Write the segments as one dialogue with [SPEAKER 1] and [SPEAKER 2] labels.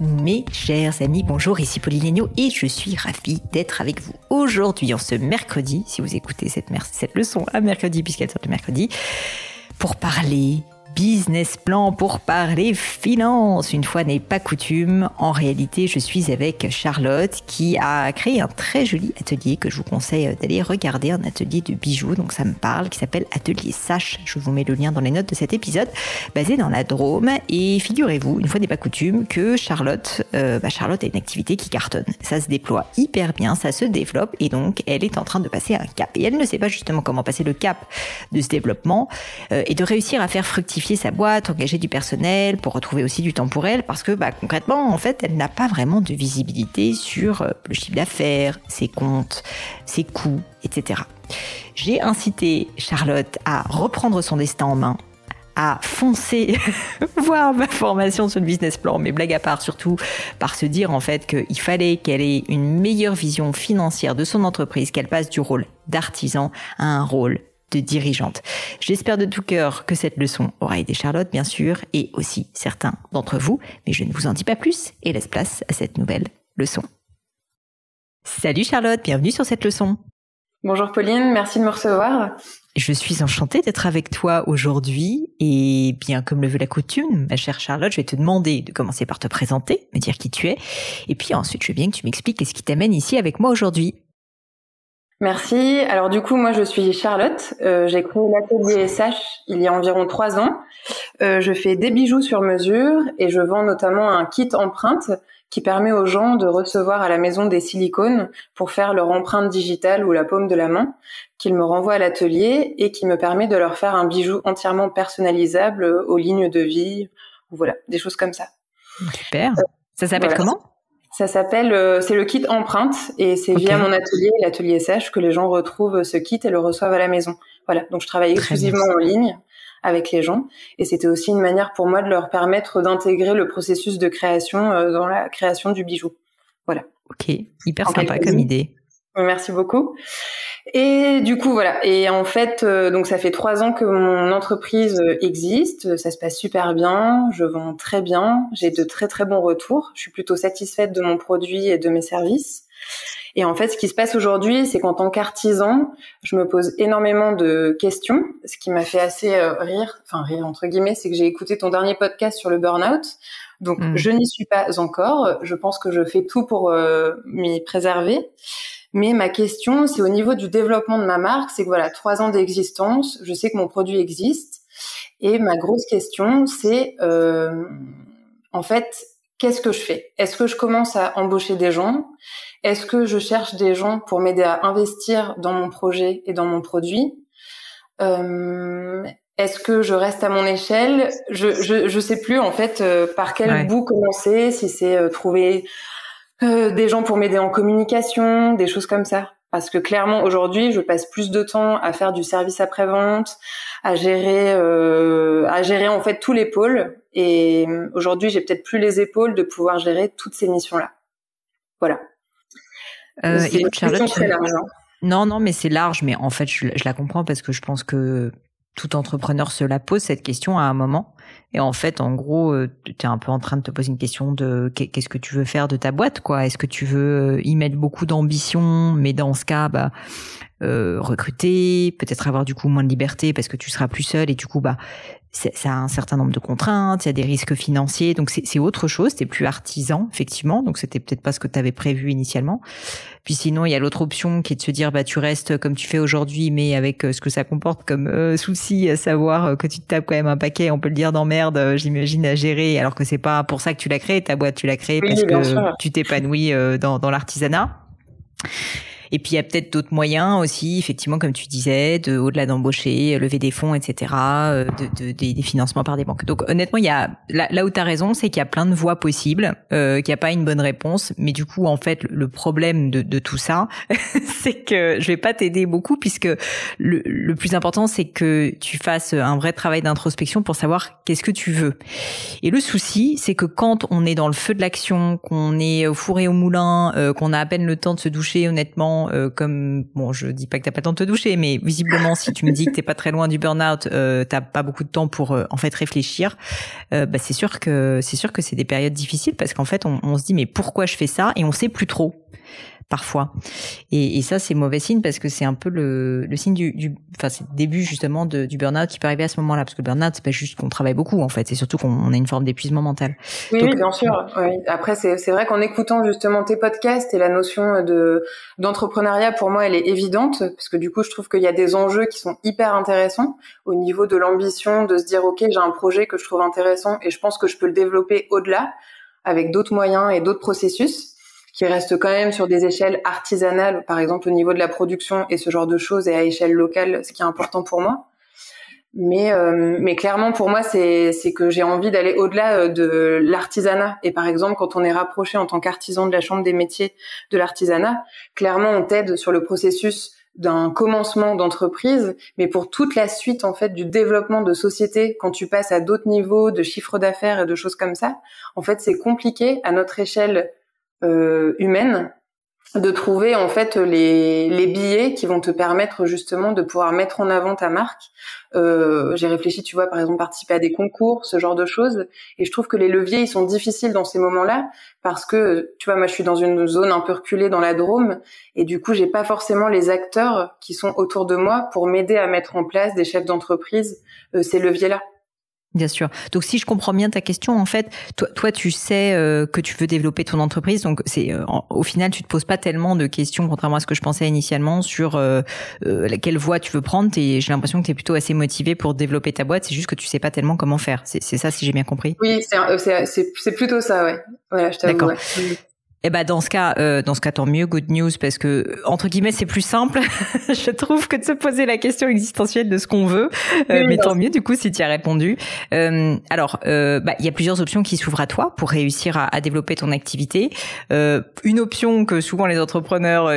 [SPEAKER 1] Mes chers amis, bonjour, ici Pauline Legno et je suis ravie d'être avec vous aujourd'hui en ce mercredi, si vous écoutez cette, cette leçon à mercredi puisqu'elle sort le mercredi, pour parler business plan pour parler finance. Une fois n'est pas coutume, en réalité, je suis avec Charlotte qui a créé un très joli atelier que je vous conseille d'aller regarder, un atelier de bijoux, donc ça me parle, qui s'appelle Atelier Sache. Je vous mets le lien dans les notes de cet épisode, basé dans la Drôme. Et figurez-vous, une fois n'est pas coutume, que Charlotte, euh, bah Charlotte a une activité qui cartonne. Ça se déploie hyper bien, ça se développe et donc elle est en train de passer un cap. Et elle ne sait pas justement comment passer le cap de ce développement euh, et de réussir à faire fructifier sa boîte, engager du personnel, pour retrouver aussi du temps pour elle, parce que bah, concrètement, en fait, elle n'a pas vraiment de visibilité sur euh, le chiffre d'affaires, ses comptes, ses coûts, etc. J'ai incité Charlotte à reprendre son destin en main, à foncer voir ma formation sur le business plan, mais blague à part surtout par se dire en fait qu'il fallait qu'elle ait une meilleure vision financière de son entreprise, qu'elle passe du rôle d'artisan à un rôle dirigeante. J'espère de tout cœur que cette leçon aura aidé Charlotte, bien sûr, et aussi certains d'entre vous, mais je ne vous en dis pas plus et laisse place à cette nouvelle leçon. Salut Charlotte, bienvenue sur cette leçon.
[SPEAKER 2] Bonjour Pauline, merci de me recevoir.
[SPEAKER 1] Je suis enchantée d'être avec toi aujourd'hui et bien comme le veut la coutume, ma chère Charlotte, je vais te demander de commencer par te présenter, me dire qui tu es, et puis ensuite je veux bien que tu m'expliques ce qui t'amène ici avec moi aujourd'hui.
[SPEAKER 2] Merci. Alors du coup, moi je suis Charlotte. Euh, j'ai créé l'atelier SH il y a environ trois ans. Euh, je fais des bijoux sur mesure et je vends notamment un kit empreinte qui permet aux gens de recevoir à la maison des silicones pour faire leur empreinte digitale ou la paume de la main, qu'ils me renvoient à l'atelier et qui me permet de leur faire un bijou entièrement personnalisable aux lignes de vie, voilà, des choses comme ça.
[SPEAKER 1] Super. ça s'appelle comment?
[SPEAKER 2] Ça s'appelle, euh, c'est le kit empreinte et c'est via mon atelier, l'atelier SH, que les gens retrouvent ce kit et le reçoivent à la maison. Voilà, donc je travaille exclusivement en ligne avec les gens et c'était aussi une manière pour moi de leur permettre d'intégrer le processus de création euh, dans la création du bijou. Voilà.
[SPEAKER 1] Ok, hyper sympa comme idée.
[SPEAKER 2] Merci beaucoup. Et du coup, voilà. Et en fait, euh, donc ça fait trois ans que mon entreprise euh, existe. Ça se passe super bien. Je vends très bien. J'ai de très très bons retours. Je suis plutôt satisfaite de mon produit et de mes services. Et en fait, ce qui se passe aujourd'hui, c'est qu'en tant qu'artisan, je me pose énormément de questions. Ce qui m'a fait assez euh, rire, enfin rire entre guillemets, c'est que j'ai écouté ton dernier podcast sur le burn-out. Donc, mm. je n'y suis pas encore. Je pense que je fais tout pour m'y préserver. Mais ma question, c'est au niveau du développement de ma marque, c'est que voilà, trois ans d'existence, je sais que mon produit existe, et ma grosse question, c'est euh, en fait, qu'est-ce que je fais? Est-ce que je commence à embaucher des gens? Est-ce que je cherche des gens pour m'aider à investir dans mon projet et dans mon produit? Euh, Est-ce que je reste à mon échelle? Je je je sais plus en fait euh, par quel bout commencer. Si c'est euh, trouver euh, des gens pour m'aider en communication, des choses comme ça. Parce que clairement aujourd'hui, je passe plus de temps à faire du service après vente, à gérer, euh, à gérer en fait tous les pôles. Et euh, aujourd'hui, j'ai peut-être plus les épaules de pouvoir gérer toutes ces missions-là. Voilà.
[SPEAKER 1] Euh, c'est très large. Hein. Non, non, mais c'est large. Mais en fait, je, je la comprends parce que je pense que tout entrepreneur se la pose cette question à un moment. Et en fait, en gros, euh, tu es un peu en train de te poser une question de qu'est-ce que tu veux faire de ta boîte, quoi? Est-ce que tu veux euh, y mettre beaucoup d'ambition, mais dans ce cas, bah, euh, recruter, peut-être avoir du coup moins de liberté parce que tu seras plus seul et du coup, bah, ça a un certain nombre de contraintes, il y a des risques financiers, donc c'est autre chose, t'es plus artisan effectivement, donc c'était peut-être pas ce que tu avais prévu initialement. Puis sinon, il y a l'autre option qui est de se dire bah tu restes comme tu fais aujourd'hui, mais avec euh, ce que ça comporte comme euh, souci, à savoir euh, que tu te tapes quand même un paquet, on peut le dire d'emmerde, j'imagine à gérer, alors que c'est pas pour ça que tu l'as créé ta boîte, tu l'as créée parce que tu t'épanouis dans, dans l'artisanat. Et puis il y a peut-être d'autres moyens aussi, effectivement, comme tu disais, de au-delà d'embaucher, lever des fonds, etc., euh, de, de, des, financements par des banques. Donc honnêtement, il y a là, là où tu as raison, c'est qu'il y a plein de voies possibles, euh, qu'il n'y a pas une bonne réponse. Mais du coup, en fait, le problème de, de tout ça, c'est que je vais pas t'aider beaucoup puisque le, le plus important, c'est que tu fasses un vrai travail d'introspection pour savoir qu'est-ce que tu veux. Et le souci, c'est que quand on est dans le feu de l'action, qu'on est au four et au moulin, euh, qu'on a à peine le temps de se doucher honnêtement visiblement, comme bon, je dis pas que t'as pas le temps de te doucher, mais visiblement, si tu me dis que t'es pas très loin du burn-out, euh, t'as pas beaucoup de temps pour en fait réfléchir. bah c'est sûr que c'est sûr que c'est des périodes difficiles parce qu'en fait, on, on se dit mais pourquoi je fais ça et on sait plus trop parfois. Et, et ça, c'est mauvais signe parce que c'est un peu le, le signe du, du enfin, c'est le début justement de, du burn-out qui peut arriver à ce moment-là. Parce que le burn-out, c'est pas juste qu'on travaille beaucoup, en fait. C'est surtout qu'on a une forme d'épuisement mental.
[SPEAKER 2] Oui, oui bien sûr. Oui. Après, c'est, c'est vrai qu'en écoutant justement tes podcasts et la notion de, d'entrepreneuriat, pour moi, elle est évidente. Parce que du coup, je trouve qu'il y a des enjeux qui sont hyper intéressants au niveau de l'ambition de se dire, OK, j'ai un projet que je trouve intéressant et je pense que je peux le développer au-delà avec d'autres moyens et d'autres processus qui reste quand même sur des échelles artisanales, par exemple au niveau de la production et ce genre de choses, et à échelle locale, ce qui est important pour moi. Mais, euh, mais clairement, pour moi, c'est, que j'ai envie d'aller au-delà euh, de l'artisanat. Et par exemple, quand on est rapproché en tant qu'artisan de la Chambre des métiers de l'artisanat, clairement, on t'aide sur le processus d'un commencement d'entreprise, mais pour toute la suite en fait du développement de société, quand tu passes à d'autres niveaux de chiffre d'affaires et de choses comme ça, en fait c'est compliqué à notre échelle humaine de trouver en fait les, les billets qui vont te permettre justement de pouvoir mettre en avant ta marque. Euh, J'ai réfléchi, tu vois, par exemple, participer à des concours, ce genre de choses. Et je trouve que les leviers, ils sont difficiles dans ces moments-là parce que, tu vois, moi, je suis dans une zone un peu reculée dans la Drôme et du coup, j'ai pas forcément les acteurs qui sont autour de moi pour m'aider à mettre en place des chefs d'entreprise euh, ces leviers-là.
[SPEAKER 1] Bien sûr. Donc si je comprends bien ta question, en fait, toi, toi tu sais euh, que tu veux développer ton entreprise, donc c'est euh, au final tu te poses pas tellement de questions, contrairement à ce que je pensais initialement sur euh, euh quelle voie tu veux prendre. J'ai l'impression que tu es plutôt assez motivé pour développer ta boîte. C'est juste que tu sais pas tellement comment faire. C'est ça si j'ai bien compris.
[SPEAKER 2] Oui, c'est plutôt ça, ouais. Voilà, je D'accord.
[SPEAKER 1] Eh ben dans ce cas, euh, dans ce cas tant mieux, good news parce que entre guillemets c'est plus simple, je trouve que de se poser la question existentielle de ce qu'on veut. Euh, mais tant mieux du coup si tu as répondu. Euh, alors, euh, bah, il y a plusieurs options qui s'ouvrent à toi pour réussir à, à développer ton activité. Euh, une option que souvent les entrepreneurs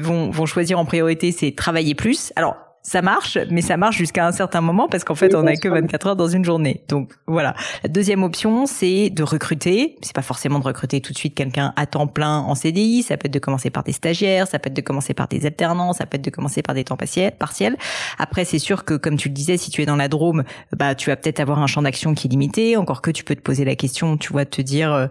[SPEAKER 1] vont, vont choisir en priorité, c'est travailler plus. Alors ça marche, mais ça marche jusqu'à un certain moment parce qu'en fait, on n'a que 24 heures dans une journée. Donc voilà. La deuxième option, c'est de recruter. C'est pas forcément de recruter tout de suite quelqu'un à temps plein en CDI. Ça peut être de commencer par des stagiaires, ça peut être de commencer par des alternants, ça peut être de commencer par des temps partiels. Après, c'est sûr que comme tu le disais, si tu es dans la Drôme, bah tu vas peut-être avoir un champ d'action qui est limité. Encore que tu peux te poser la question, tu vois, te dire, euh,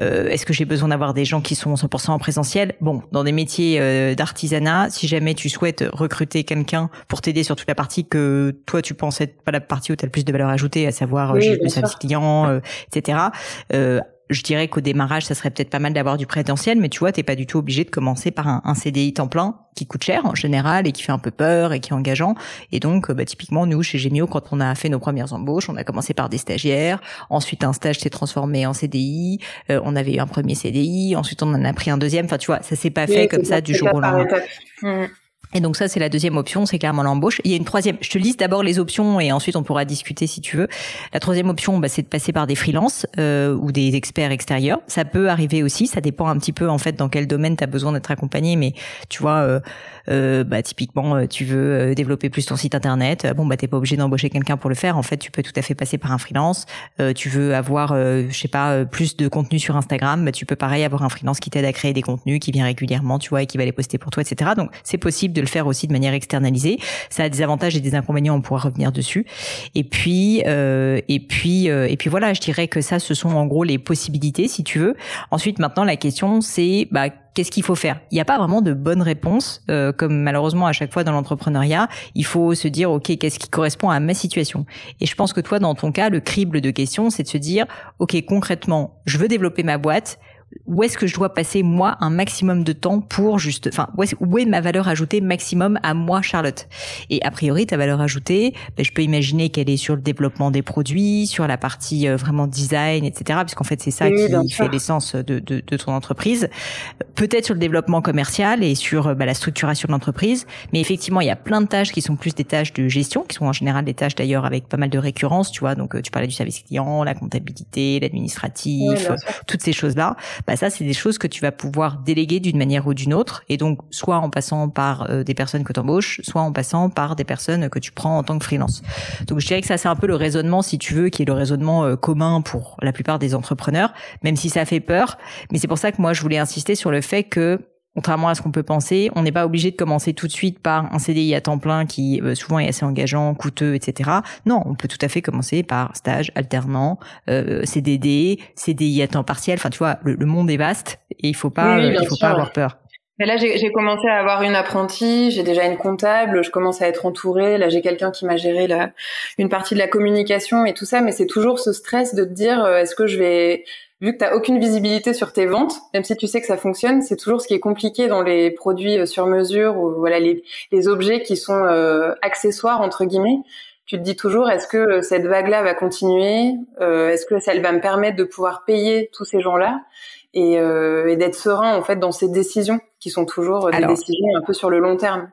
[SPEAKER 1] euh, est-ce que j'ai besoin d'avoir des gens qui sont 100% en présentiel? Bon, dans des métiers euh, d'artisanat, si jamais tu souhaites recruter quelqu'un pour t'aider sur toute la partie que toi tu penses être pas la partie où tu as le plus de valeur ajoutée, à savoir euh, le service client, euh, etc. Euh, je dirais qu'au démarrage, ça serait peut-être pas mal d'avoir du présentiel, mais tu vois, t'es pas du tout obligé de commencer par un, un, CDI temps plein qui coûte cher en général et qui fait un peu peur et qui est engageant. Et donc, bah, typiquement, nous, chez Gemio, quand on a fait nos premières embauches, on a commencé par des stagiaires. Ensuite, un stage s'est transformé en CDI. on avait eu un premier CDI. Ensuite, on en a pris un deuxième. Enfin, tu vois, ça s'est pas fait comme ça du jour au lendemain. Et donc ça, c'est la deuxième option, c'est clairement l'embauche. Il y a une troisième. Je te liste d'abord les options et ensuite on pourra discuter si tu veux. La troisième option, bah, c'est de passer par des freelances euh, ou des experts extérieurs. Ça peut arriver aussi. Ça dépend un petit peu en fait dans quel domaine tu as besoin d'être accompagné. Mais tu vois, euh, euh, bah, typiquement, euh, tu veux euh, développer plus ton site internet. Bon, bah t'es pas obligé d'embaucher quelqu'un pour le faire. En fait, tu peux tout à fait passer par un freelance. tu veux avoir, je sais pas, plus de contenu sur Instagram. Bah, tu peux pareil avoir un freelance qui t'aide à créer des contenus, qui vient régulièrement, tu vois, et qui va les poster pour toi, etc. Donc c'est possible de le faire aussi de manière externalisée. Ça a des avantages et des inconvénients, on pourra revenir dessus. Et puis, euh, et puis, euh, et puis voilà, je dirais que ça, ce sont en gros les possibilités, si tu veux. Ensuite, maintenant, la question, c'est bah, qu'est-ce qu'il faut faire? Il n'y a pas vraiment de bonne réponse, euh, comme malheureusement à chaque fois dans l'entrepreneuriat. Il faut se dire, ok, qu'est-ce qui correspond à ma situation? Et je pense que toi, dans ton cas, le crible de questions, c'est de se dire, ok, concrètement, je veux développer ma boîte où est-ce que je dois passer moi un maximum de temps pour juste, enfin où est, où est ma valeur ajoutée maximum à moi Charlotte? Et a priori ta valeur ajoutée, ben, je peux imaginer qu'elle est sur le développement des produits, sur la partie euh, vraiment design, etc. Puisqu'en fait c'est ça qui fait l'essence de, de, de, ton entreprise. Peut-être sur le développement commercial et sur ben, la structuration de l'entreprise, mais effectivement il y a plein de tâches qui sont plus des tâches de gestion, qui sont en général des tâches d'ailleurs avec pas mal de récurrence, tu vois. Donc euh, tu parlais du service client, la comptabilité, l'administratif, toutes ces choses là bah ça c'est des choses que tu vas pouvoir déléguer d'une manière ou d'une autre et donc soit en passant par euh, des personnes que tu embauches, soit en passant par des personnes que tu prends en tant que freelance. Donc je dirais que ça c'est un peu le raisonnement si tu veux qui est le raisonnement euh, commun pour la plupart des entrepreneurs, même si ça fait peur, mais c'est pour ça que moi je voulais insister sur le fait que contrairement à ce qu'on peut penser, on n'est pas obligé de commencer tout de suite par un CDI à temps plein qui euh, souvent est assez engageant, coûteux, etc. Non, on peut tout à fait commencer par stage, alternant, euh, CDD, CDI à temps partiel. Enfin, tu vois, le, monde est vaste et il faut pas, il faut pas avoir peur.
[SPEAKER 2] Mais là, j'ai commencé à avoir une apprentie, j'ai déjà une comptable, je commence à être entourée. Là, j'ai quelqu'un qui m'a géré la, une partie de la communication et tout ça, mais c'est toujours ce stress de te dire, euh, est-ce que je vais, vu que tu aucune visibilité sur tes ventes, même si tu sais que ça fonctionne, c'est toujours ce qui est compliqué dans les produits euh, sur mesure ou voilà les, les objets qui sont euh, accessoires entre guillemets. Tu te dis toujours, est-ce que cette vague-là va continuer Est-ce que ça va me permettre de pouvoir payer tous ces gens-là et, et d'être serein en fait dans ces décisions qui sont toujours des décisions un peu sur le long terme?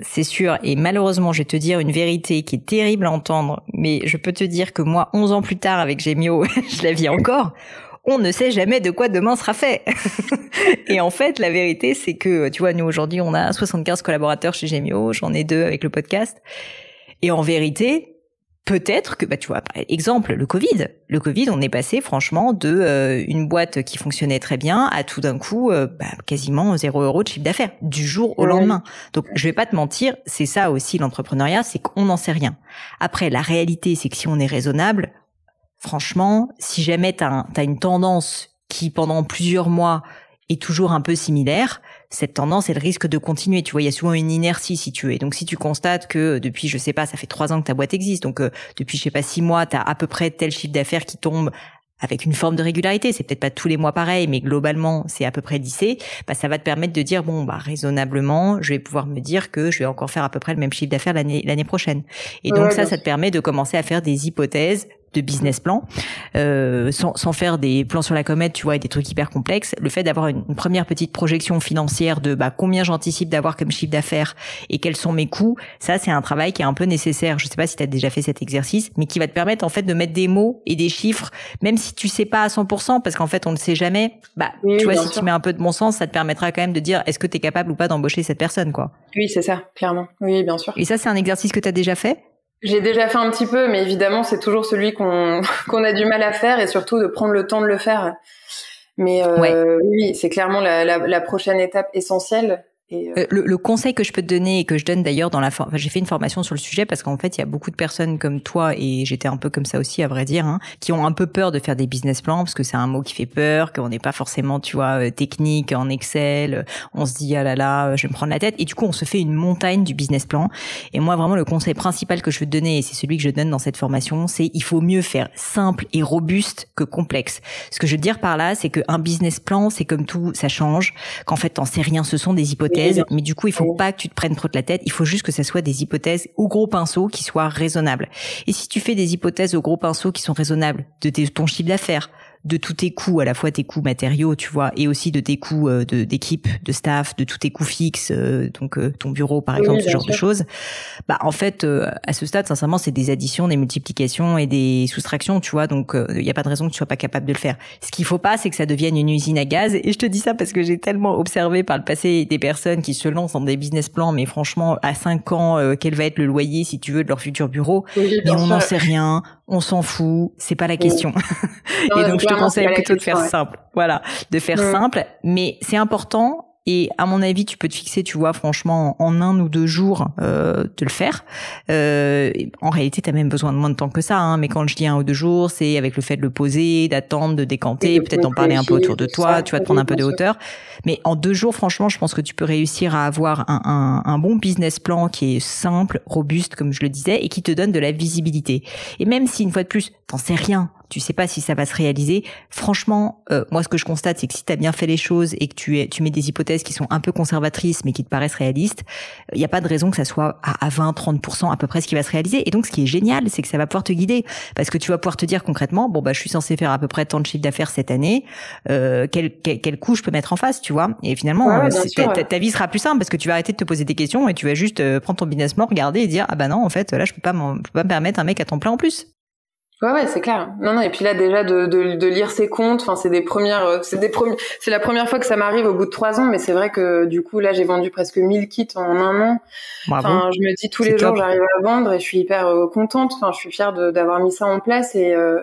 [SPEAKER 1] C'est sûr, et malheureusement, je vais te dire une vérité qui est terrible à entendre, mais je peux te dire que moi, 11 ans plus tard, avec Gemio, je la vis encore, on ne sait jamais de quoi demain sera fait. et en fait, la vérité, c'est que, tu vois, nous, aujourd'hui, on a 75 collaborateurs chez Gemio, j'en ai deux avec le podcast, et en vérité, peut-être que bah tu vois par exemple le Covid. Le Covid on est passé franchement de euh, une boîte qui fonctionnait très bien à tout d'un coup euh, bah, quasiment zéro euro de chiffre d'affaires du jour au lendemain. Donc je vais pas te mentir c'est ça aussi l'entrepreneuriat c'est qu'on n'en sait rien. Après la réalité c'est que si on est raisonnable franchement si jamais t'as as une tendance qui pendant plusieurs mois est toujours un peu similaire cette tendance, elle risque de continuer. Tu vois, il y a souvent une inertie si tu veux. donc, si tu constates que depuis, je sais pas, ça fait trois ans que ta boîte existe, donc euh, depuis, je sais pas, six mois, tu as à peu près tel chiffre d'affaires qui tombe avec une forme de régularité, c'est peut-être pas tous les mois pareil, mais globalement c'est à peu près lissé, bah ça va te permettre de dire bon bah raisonnablement, je vais pouvoir me dire que je vais encore faire à peu près le même chiffre d'affaires l'année l'année prochaine. Et donc ça, ça te permet de commencer à faire des hypothèses de business plan, euh, sans, sans, faire des plans sur la comète, tu vois, et des trucs hyper complexes. Le fait d'avoir une, première petite projection financière de bah, combien j'anticipe d'avoir comme chiffre d'affaires et quels sont mes coûts, ça c'est un travail qui est un peu nécessaire. Je sais pas si tu as déjà fait cet exercice, mais qui va te permettre en fait de mettre des mots et des chiffres, même si tu sais pas à 100%, parce qu'en fait on ne sait jamais. Bah, tu vois, si tu mets un peu de bon sens, ça te permettra quand même de dire est-ce que tu es capable ou pas d'embaucher cette personne, quoi.
[SPEAKER 2] Oui, c'est ça, clairement. Oui, bien sûr.
[SPEAKER 1] Et ça, c'est un exercice que tu as déjà fait?
[SPEAKER 2] J'ai déjà fait un petit peu, mais évidemment, c'est toujours celui qu'on qu'on a du mal à faire et surtout de prendre le temps de le faire. Mais euh, oui, c'est clairement la, la, la, prochaine étape essentielle.
[SPEAKER 1] Euh, euh, le, le, conseil que je peux te donner et que je donne d'ailleurs dans la enfin, j'ai fait une formation sur le sujet parce qu'en fait il y a beaucoup de personnes comme toi et j'étais un peu comme ça aussi à vrai dire hein, qui ont un peu peur de faire des business plans parce que c'est un mot qui fait peur qu'on n'est pas forcément tu vois euh, technique en Excel on se dit ah là là je vais me prendre la tête. Et du coup on se fait une montagne du business plan. Et moi vraiment le conseil principal que je veux te donner et c'est celui que je donne dans cette formation c'est il faut mieux faire simple et robuste que complexe. Ce que je veux dire par là c'est qu'un business plan c'est comme tout ça change. Qu'en fait t'en sais rien ce sont des hypothèses mais du coup, il faut pas que tu te prennes trop de la tête. Il faut juste que ça soit des hypothèses au gros pinceau qui soient raisonnables. Et si tu fais des hypothèses au gros pinceau qui sont raisonnables de ton chiffre d'affaires, de tous tes coûts, à la fois tes coûts matériaux, tu vois, et aussi de tes coûts euh, de d'équipe, de staff, de tous tes coûts fixes, euh, donc euh, ton bureau par exemple, ce genre de choses. Bah en fait, à ce stade, sincèrement, c'est des additions, des multiplications et des soustractions, tu vois. Donc il n'y a pas de raison que tu sois pas capable de le faire. Ce qu'il faut pas, c'est que ça devienne une usine à gaz. Et je te dis ça parce que j'ai tellement observé par le passé des personnes qui se lancent dans des business plans, mais franchement, à 5 ans, quel va être le loyer, si tu veux, de leur futur bureau? Mais on n'en sait rien on s'en fout, c'est pas la question. et donc je te conseille plutôt de faire simple. Voilà, de faire simple, mais c'est important et à mon avis, tu peux te fixer, tu vois, franchement, en un ou deux jours, euh, de le faire. Euh, en réalité, tu as même besoin de moins de temps que ça. Hein, mais quand je dis un ou deux jours, c'est avec le fait de le poser, d'attendre, de décanter, peut-être d'en parler un peu autour de toi, tu vas te prendre un peu de hauteur. Mais en deux jours, franchement, je pense que tu peux réussir à avoir un, un, un bon business plan qui est simple, robuste, comme je le disais, et qui te donne de la visibilité. Et même si, une fois de plus, t'en sais rien tu sais pas si ça va se réaliser. Franchement, euh, moi ce que je constate, c'est que si tu as bien fait les choses et que tu, es, tu mets des hypothèses qui sont un peu conservatrices mais qui te paraissent réalistes, il n'y a pas de raison que ça soit à, 20-30% à peu près ce qui va se réaliser. Et donc ce qui est génial, c'est que ça va pouvoir te guider parce que tu vas pouvoir te dire concrètement, bon bah je suis censé faire à peu près tant de chiffre d'affaires cette année, euh, quel, quel, coût je peux mettre en face, tu vois Et finalement, euh, ta, vie sera plus simple parce que tu vas arrêter de te poser des questions et tu vas juste euh, prendre ton business plan, regarder et dire ah bah non en fait là je peux pas, je peux pas me permettre un mec à temps plein en plus.
[SPEAKER 2] Ouais, ouais, c'est clair. Non, non. Et puis là, déjà de, de, de lire ses comptes, enfin, c'est des premières, euh, c'est des premiers, c'est la première fois que ça m'arrive au bout de trois ans. Mais c'est vrai que du coup, là, j'ai vendu presque 1000 kits en un an. Enfin, je me dis tous les jours, j'arrive à vendre et je suis hyper euh, contente. Enfin, je suis fière d'avoir mis ça en place et euh,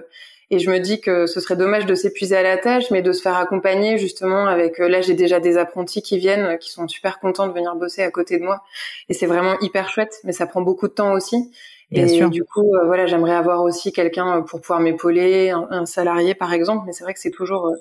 [SPEAKER 2] Et je me dis que ce serait dommage de s'épuiser à la tâche, mais de se faire accompagner justement avec. Là, j'ai déjà des apprentis qui viennent, qui sont super contents de venir bosser à côté de moi, et c'est vraiment hyper chouette. Mais ça prend beaucoup de temps aussi. Bien et sûr. du coup, voilà, j'aimerais avoir aussi quelqu'un pour pouvoir m'épauler, un, salarié par exemple. Mais c'est vrai que c'est toujours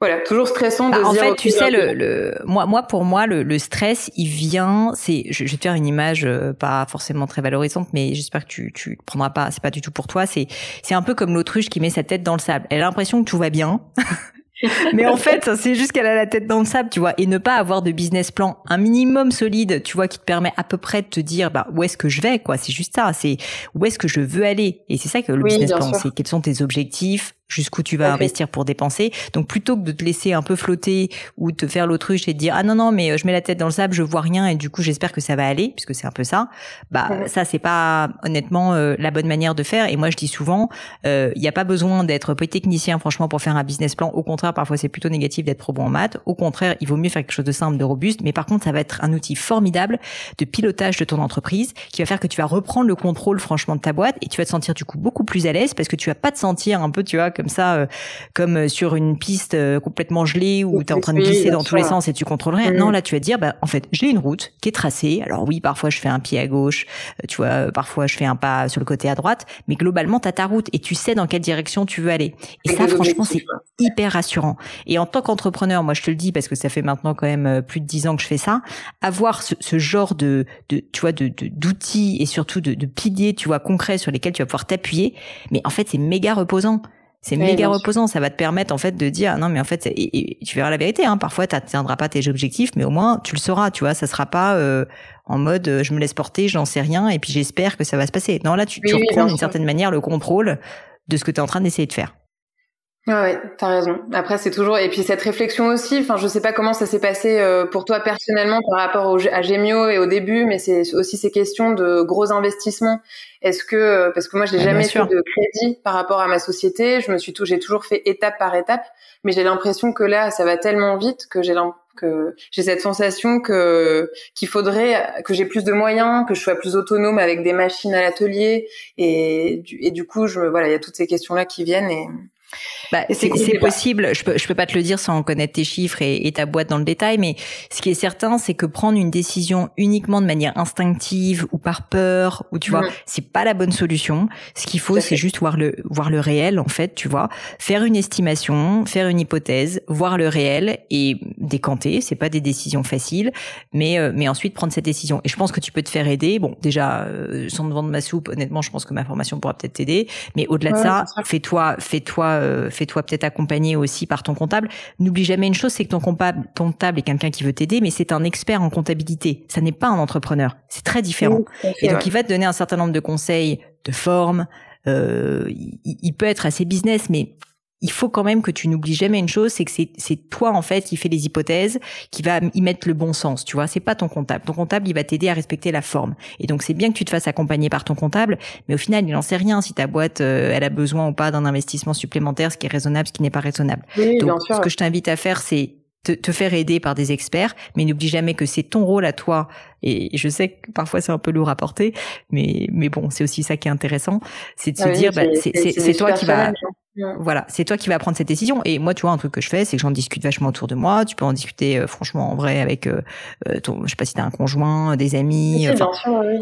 [SPEAKER 2] voilà, toujours stressant de
[SPEAKER 1] bah,
[SPEAKER 2] en
[SPEAKER 1] fait, tu sais, le, le, moi, moi, pour moi, le, le stress, il vient. C'est, je, je, vais te faire une image euh, pas forcément très valorisante, mais j'espère que tu, tu prendras pas. C'est pas du tout pour toi. C'est, c'est un peu comme l'autruche qui met sa tête dans le sable. Elle a l'impression que tout va bien. mais en fait, c'est juste qu'elle a la tête dans le sable, tu vois, et ne pas avoir de business plan, un minimum solide, tu vois, qui te permet à peu près de te dire, bah, où est-ce que je vais, quoi. C'est juste ça. C'est où est-ce que je veux aller. Et c'est ça que le business plan, c'est quels sont tes objectifs, jusqu'où tu vas investir pour dépenser. Donc plutôt que de te laisser un peu flotter ou te faire l'autruche et te dire ah non non mais euh, je mets la tête dans le sable, je vois rien et du coup j'espère que ça va aller puisque c'est un peu ça. Bah ça c'est pas honnêtement euh, la bonne manière de faire et moi je dis souvent euh, il n'y a pas besoin d'être technicien franchement pour faire un business plan. Au contraire parfois c'est plutôt négatif d'être pro bon en maths. Au contraire il vaut mieux faire quelque chose de simple, de robuste. Mais par contre ça va être un outil formidable de pilotage de ton entreprise qui va faire que tu vas reprendre le contrôle franchement de ta boîte et tu vas te sentir du coup beaucoup plus à l'aise parce que tu vas pas te sentir un peu tu vois comme ça, euh, comme euh, sur une piste euh, complètement gelée où tu es en train de glisser dans tous les sens et tu contrôles rien. Non, mm. là tu vas te dire, bah, en fait, j'ai une route qui est tracée. Alors oui, parfois je fais un pied à gauche, tu vois, parfois je fais un pas sur le côté à droite, mais globalement, tu as ta route et tu sais dans quelle direction tu veux aller. Et, ça, franchement, c'est hyper rassurant. Et en tant qu'entrepreneur, moi je te le dis parce que ça fait maintenant quand même plus de dix ans que je fais ça, avoir ce, genre de, de, tu vois, de d'outils et surtout de, de piliers, tu vois, concrets sur lesquels tu vas pouvoir t'appuyer, mais en fait c'est méga reposant. C'est méga reposant. Ça va te permettre en fait de dire non mais en fait et, tu verras la vérité. Hein, parfois tu n'atteindras pas tes objectifs, mais au moins tu le sauras. Tu vois, ça sera pas euh, en mode euh, je me laisse porter, j'en sais rien et puis j'espère que ça va se passer. Non là tu, tu reprends d'une certaine manière le contrôle de ce que tu es en train d'essayer de faire.
[SPEAKER 2] Ouais, ouais, t'as raison. Après, c'est toujours et puis cette réflexion aussi. Enfin, je sais pas comment ça s'est passé euh, pour toi personnellement par rapport au, à Gemio et au début, mais c'est aussi ces questions de gros investissements. Est-ce que euh, parce que moi, je n'ai jamais fait de crédit par rapport à ma société, je me suis tout, j'ai toujours fait étape par étape, mais j'ai l'impression que là, ça va tellement vite que j'ai que j'ai cette sensation que qu'il faudrait que j'ai plus de moyens, que je sois plus autonome avec des machines à l'atelier et, et du coup, je voilà, il y a toutes ces questions là qui viennent et
[SPEAKER 1] bah, c'est possible. Je peux, je peux pas te le dire sans connaître tes chiffres et, ta boîte dans le détail, mais ce qui est certain, c'est que prendre une décision uniquement de manière instinctive ou par peur, ou tu vois, c'est pas la bonne solution. Ce qu'il faut, c'est juste voir le, voir le réel, en fait, tu vois, faire une estimation, faire une hypothèse, voir le réel et décanter. C'est pas des décisions faciles, mais, euh, mais ensuite prendre cette décision. Et je pense que tu peux te faire aider. Bon, déjà, euh, sans te vendre ma soupe, honnêtement, je pense que ma formation pourra peut-être t'aider. Mais au-delà de ça, fais-toi, fais-toi euh, fais-toi peut-être accompagner aussi par ton comptable. N'oublie jamais une chose, c'est que ton comptable, ton comptable est quelqu'un qui veut t'aider, mais c'est un expert en comptabilité. Ça n'est pas un entrepreneur. C'est très différent. et donc, il va te donner un certain nombre de conseils de forme. Euh, il, peut être assez business, mais il faut quand même que tu n'oublies jamais une chose, c'est que c'est toi en fait qui fait les hypothèses, qui va y mettre le bon sens, tu vois. C'est pas ton comptable. Ton comptable, il va t'aider à respecter la forme. Et donc c'est bien que tu te fasses accompagner par ton comptable, mais au final, il n'en sait rien si ta boîte, euh, elle a besoin ou pas d'un investissement supplémentaire, ce qui est raisonnable, ce qui n'est pas raisonnable. donc ce que je t'invite à faire, c'est te, te, faire aider par des experts, mais n'oublie jamais que c'est ton rôle à toi. Et je sais que parfois c'est un peu lourd à porter, mais mais bon, c'est aussi ça qui est intéressant, c'est de se dire, bah, c'est toi qui va, voilà, c'est toi qui vas prendre cette décision. Et moi, tu vois, un truc que je fais, c'est que j'en discute vachement autour de moi. Tu peux en discuter, euh, franchement, en vrai, avec, euh, euh, ton, je sais pas si t'as un conjoint, des amis.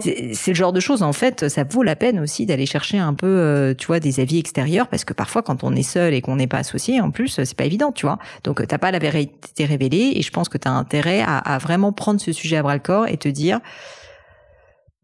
[SPEAKER 1] c'est le genre de choses, en fait, ça vaut la peine aussi d'aller chercher un peu, tu vois, des avis extérieurs, parce que parfois, quand on est seul et qu'on n'est pas associé, en plus, c'est pas évident, tu vois. Donc, t'as pas la vérité révélée, et je pense que t'as intérêt à, à vraiment prendre ce sujet à bras le corps et te dire,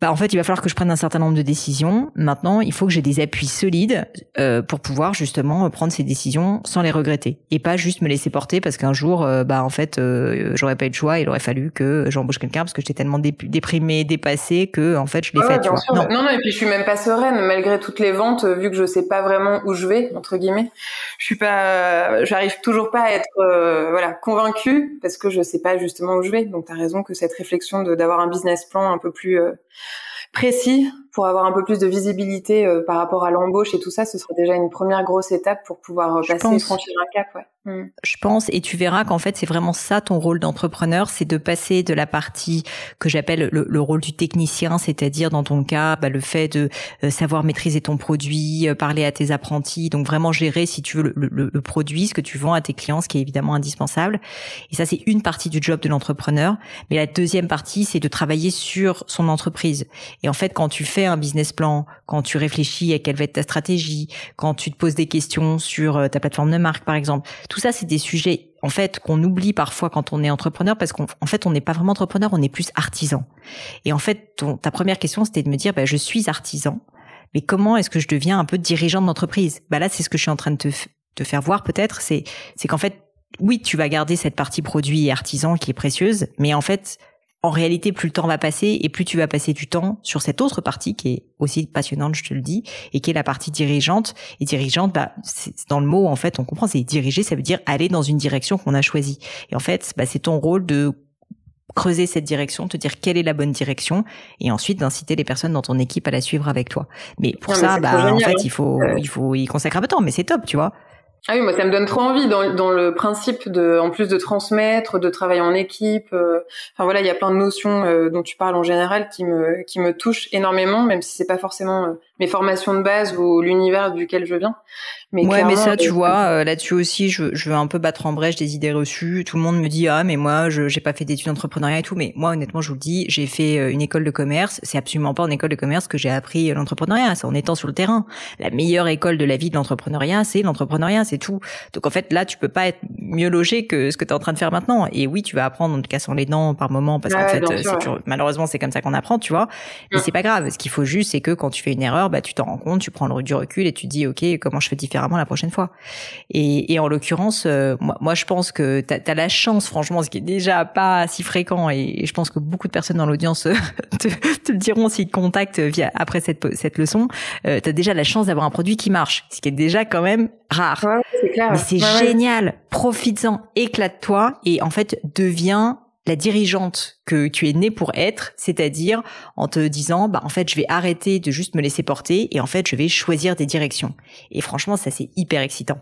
[SPEAKER 1] bah, en fait, il va falloir que je prenne un certain nombre de décisions. Maintenant, il faut que j'ai des appuis solides euh, pour pouvoir justement prendre ces décisions sans les regretter et pas juste me laisser porter parce qu'un jour, euh, bah en fait, euh, j'aurais pas eu de choix. Il aurait fallu que j'embauche quelqu'un parce que j'étais tellement déprimée, dépassée que en fait, je l'ai fait. Tu vois.
[SPEAKER 2] Non. non. et puis je suis même pas sereine malgré toutes les ventes, vu que je sais pas vraiment où je vais entre guillemets. Je suis pas, j'arrive toujours pas à être voilà convaincue parce que je sais pas justement où je vais. Donc tu as raison que cette réflexion d'avoir un business plan un peu plus précis pour avoir un peu plus de visibilité euh, par rapport à l'embauche et tout ça, ce serait déjà une première grosse étape pour pouvoir euh, passer, franchir un cap. Ouais.
[SPEAKER 1] Mm. Je pense, et tu verras qu'en fait, c'est vraiment ça ton rôle d'entrepreneur, c'est de passer de la partie que j'appelle le, rôle du technicien, c'est-à-dire dans ton cas, bah, le fait de euh, savoir maîtriser ton produit, euh, parler à tes apprentis, donc vraiment gérer, si tu veux, le, le, produit, ce que tu vends à tes clients, ce qui est évidemment indispensable. Et ça, c'est une partie du job de l'entrepreneur. Mais la deuxième partie, c'est de travailler sur son entreprise. Et en fait, quand tu fais un business plan, quand tu réfléchis à quelle va être ta stratégie, quand tu te poses des questions sur euh, ta plateforme de marque, par exemple, tout ça, c'est des sujets en fait qu'on oublie parfois quand on est entrepreneur parce qu'en fait on n'est pas vraiment entrepreneur, on est plus artisan. Et en fait, ton, ta première question c'était de me dire, bah, je suis artisan, mais comment est-ce que je deviens un peu dirigeant d'entreprise? Bah là, c'est ce que je suis en train de te, te faire voir peut-être, c'est c'est qu'en fait, oui, tu vas garder cette partie produit et artisan qui est précieuse, mais en fait, en réalité, plus le temps va passer et plus tu vas passer du temps sur cette autre partie qui est aussi passionnante, je te le dis, et qui est la partie dirigeante. Et dirigeante, bah, c'est dans le mot, en fait, on comprend, c'est diriger, ça veut dire aller dans une direction qu'on a choisie. Et en fait, bah, c'est ton rôle de creuser cette direction, te dire quelle est la bonne direction, et ensuite d'inciter les personnes dans ton équipe à la suivre avec toi. Mais pour ça, bah, en fait, il faut, il faut y consacrer un peu de temps, mais c'est top, tu vois.
[SPEAKER 2] Ah oui, moi ça me donne trop envie dans, dans le principe de, en plus de transmettre, de travailler en équipe. Euh, enfin voilà, il y a plein de notions euh, dont tu parles en général qui me qui me touchent énormément, même si c'est pas forcément euh, mes formations de base ou l'univers duquel je viens.
[SPEAKER 1] Mais ouais, mais ça, tu euh, vois, euh, là-dessus aussi, je, je veux un peu battre en brèche des idées reçues. Tout le monde me dit ah mais moi, je j'ai pas fait d'études d'entrepreneuriat et tout. Mais moi, honnêtement, je vous le dis, j'ai fait euh, une école de commerce. C'est absolument pas en école de commerce que j'ai appris l'entrepreneuriat. C'est en étant sur le terrain. La meilleure école de la vie de l'entrepreneuriat, c'est l'entrepreneuriat, c'est tout. Donc en fait, là, tu peux pas être mieux logé que ce que tu es en train de faire maintenant. Et oui, tu vas apprendre en te cassant les dents par moment parce qu'en fait, malheureusement, c'est comme ça qu'on apprend, tu vois. Mais c'est pas grave. Ce qu'il faut juste, c'est que quand tu fais une erreur, bah tu t'en rends compte, tu prends du recul et tu dis ok, comment je fais différemment la prochaine fois. Et, en l'occurrence, euh, moi, je pense que tu as, la chance, franchement, ce qui est déjà pas si fréquent, et, je pense que beaucoup de personnes dans l'audience te, te, le diront s'ils te contactent via après cette, cette leçon, euh, tu as déjà la chance d'avoir un produit qui marche, ce qui est déjà quand même rare. Mais c'est génial, profites-en, éclate-toi, et en fait, deviens la dirigeante que tu es née pour être, c'est-à-dire en te disant bah en fait je vais arrêter de juste me laisser porter et en fait je vais choisir des directions. Et franchement ça c'est hyper excitant.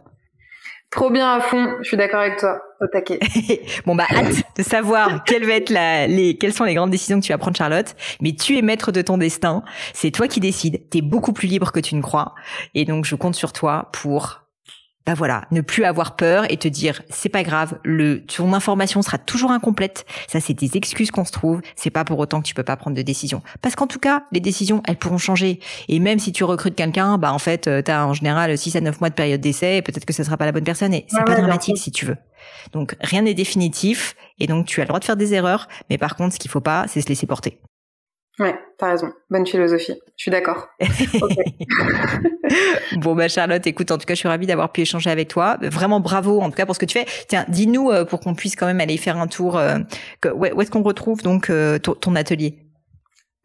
[SPEAKER 2] Trop bien à fond, je suis d'accord avec toi, au taquet.
[SPEAKER 1] bon bah hâte de savoir quelle va être la, les, quelles sont les grandes décisions que tu vas prendre Charlotte, mais tu es maître de ton destin, c'est toi qui décides, tu es beaucoup plus libre que tu ne crois, et donc je compte sur toi pour bah voilà, ne plus avoir peur et te dire c'est pas grave, le ton information sera toujours incomplète. Ça c'est des excuses qu'on se trouve, c'est pas pour autant que tu peux pas prendre de décision. Parce qu'en tout cas, les décisions, elles pourront changer et même si tu recrutes quelqu'un, bah en fait, euh, tu as en général 6 à 9 mois de période d'essai et peut-être que ce sera pas la bonne personne et c'est pas dramatique si tu veux. Donc rien n'est définitif et donc tu as le droit de faire des erreurs, mais par contre, ce qu'il faut pas, c'est se laisser porter.
[SPEAKER 2] Ouais, t'as raison. Bonne philosophie. Je suis d'accord.
[SPEAKER 1] bon, bah, Charlotte, écoute, en tout cas, je suis ravie d'avoir pu échanger avec toi. Vraiment bravo, en tout cas, pour ce que tu fais. Tiens, dis-nous, euh, pour qu'on puisse quand même aller faire un tour, euh, où est-ce qu'on retrouve donc euh, ton, atelier?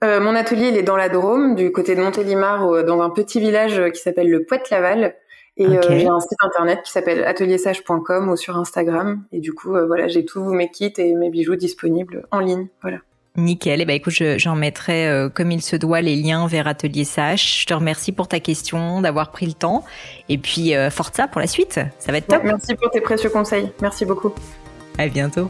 [SPEAKER 2] Mon atelier, il est dans la Drôme, du côté de Montélimar, dans un petit village qui s'appelle le Poète-Laval. Et j'ai un site internet qui s'appelle ateliersage.com ou sur Instagram. Et du coup, voilà, j'ai tous mes kits et mes bijoux disponibles en ligne. Voilà.
[SPEAKER 1] Nickel. Eh ben écoute, j'en mettrai euh, comme il se doit les liens vers Atelier Sache. Je te remercie pour ta question, d'avoir pris le temps. Et puis euh, Forza pour la suite. Ça va être top.
[SPEAKER 2] merci pour tes précieux conseils. Merci beaucoup.
[SPEAKER 1] À bientôt.